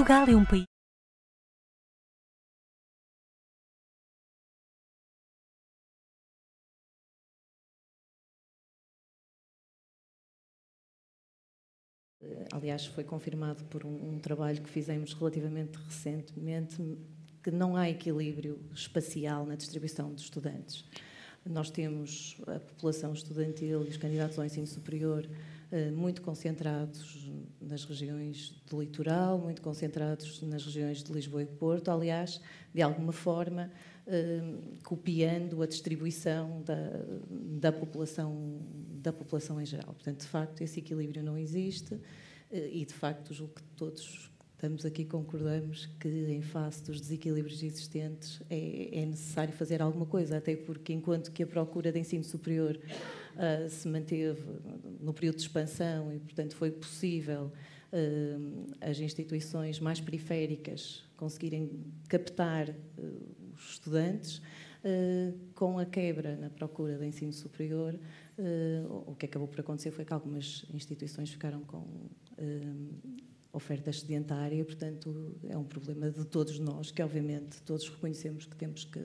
Portugal é um país. Aliás, foi confirmado por um, um, trabalho que fizemos relativamente recentemente que não há equilíbrio espacial na distribuição de estudantes. Nós temos a população estudantil e os candidatos ao ensino superior eh, muito concentrados nas regiões do litoral, muito concentrados nas regiões de Lisboa e Porto, aliás, de alguma forma, eh, copiando a distribuição da, da, população, da população em geral. Portanto, de facto, esse equilíbrio não existe eh, e, de facto, julgo que todos estamos aqui concordamos que, em face dos desequilíbrios existentes, é, é, necessário fazer alguma coisa, até porque, enquanto que a procura de ensino superior uh, se manteve no período de expansão e, portanto, foi possível uh, as instituições mais periféricas conseguirem captar uh, os estudantes, com a quebra na procura de ensino superior, o que acabou por acontecer foi que algumas instituições ficaram com oferta sedentária, portanto, é um problema de todos nós, que obviamente todos reconhecemos que temos que,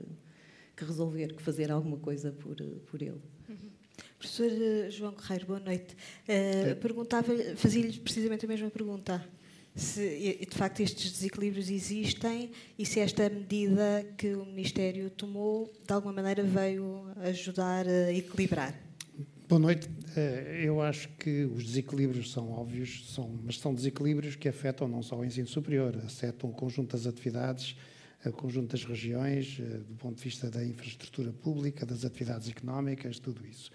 que resolver, que fazer alguma coisa por, por ele. Uhum. Professor eh, João Correiro, boa noite. Uh, perguntava, fazia-lhe precisamente a mesma pergunta. Se de facto estes desequilíbrios existem e se esta medida que o Ministério tomou de alguma maneira veio ajudar a equilibrar. Boa noite. Eh, eu acho que os desequilíbrios são óbvios, são, mas são desequilíbrios que afetam não só o ensino superior, afetam o conjunto das atividades, o conjunto das regiões, eh, do ponto de vista da infraestrutura pública, das atividades económicas, tudo isso.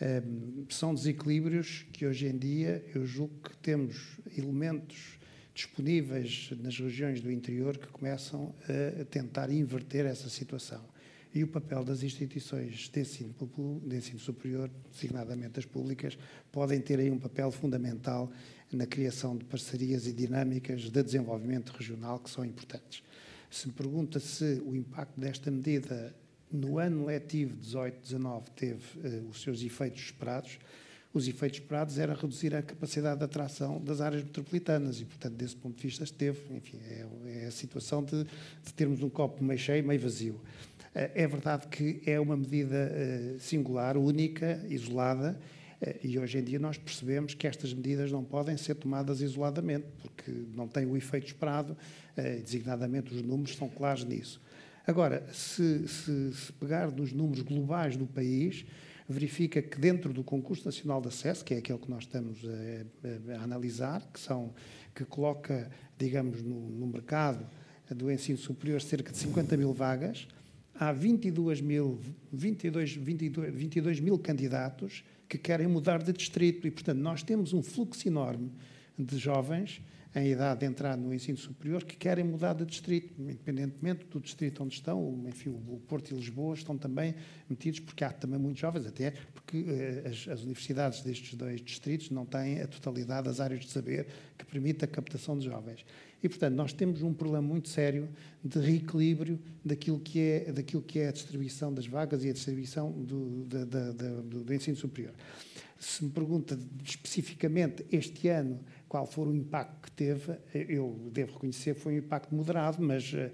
Eh, são desequilíbrios que hoje em dia eu julgo que temos elementos disponíveis nas regiões do interior que começam a tentar inverter essa situação e o papel das instituições de ensino, de ensino superior, designadamente as públicas, podem ter aí um papel fundamental na criação de parcerias e dinâmicas de desenvolvimento regional que são importantes. Se me pergunta se o impacto desta medida no ano letivo 18-19 teve uh, os seus efeitos esperados, os efeitos esperados era reduzir a capacidade de atração das áreas metropolitanas e, portanto, desse ponto de vista, esteve, enfim, é, é a situação de, de termos um copo meio cheio, meio vazio. Eh, é verdade que é uma medida eh, singular, única, isolada, eh, e hoje em dia nós percebemos que estas medidas não podem ser tomadas isoladamente, porque não têm o efeito esperado, designadamente os números são claros nisso. Agora, se, se, se pegar nos números globais do país, verifica que dentro do concurso nacional de acesso, que é aquele que nós estamos a, a, a analisar, que são que coloca, digamos, no, no mercado do ensino superior cerca de 50 mil vagas, há 22 mil, 22, 22, 22 mil candidatos que querem mudar de distrito. E, portanto, nós temos um fluxo enorme de jovens em idade de entrar no ensino superior que querem mudar de distrito, independentemente do distrito onde estão, enfim, o Porto e Lisboa estão também metidos, porque há também muitos jovens, até porque eh, as, as, universidades destes dois distritos não têm a totalidade das áreas de saber que permite a captação de jovens. E, portanto, nós temos um problema muito sério de reequilíbrio daquilo que é, daquilo que é a distribuição das vagas e a distribuição do, do, do ensino superior. Se me pergunta especificamente este ano qual for o impacto que teve, eu devo reconhecer foi um impacto moderado, mas uh,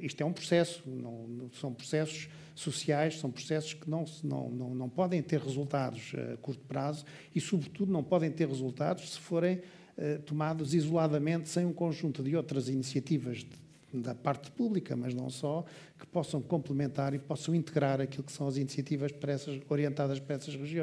isto é um processo, não, são processos sociais, são processos que não, não, não, não podem ter resultados a curto prazo e, sobretudo, não podem ter resultados se forem eh, tomados isoladamente, sem um conjunto de outras iniciativas de, da parte pública, mas não só, que possam complementar e possam integrar aquilo que são as iniciativas para essas, orientadas para essas regiões.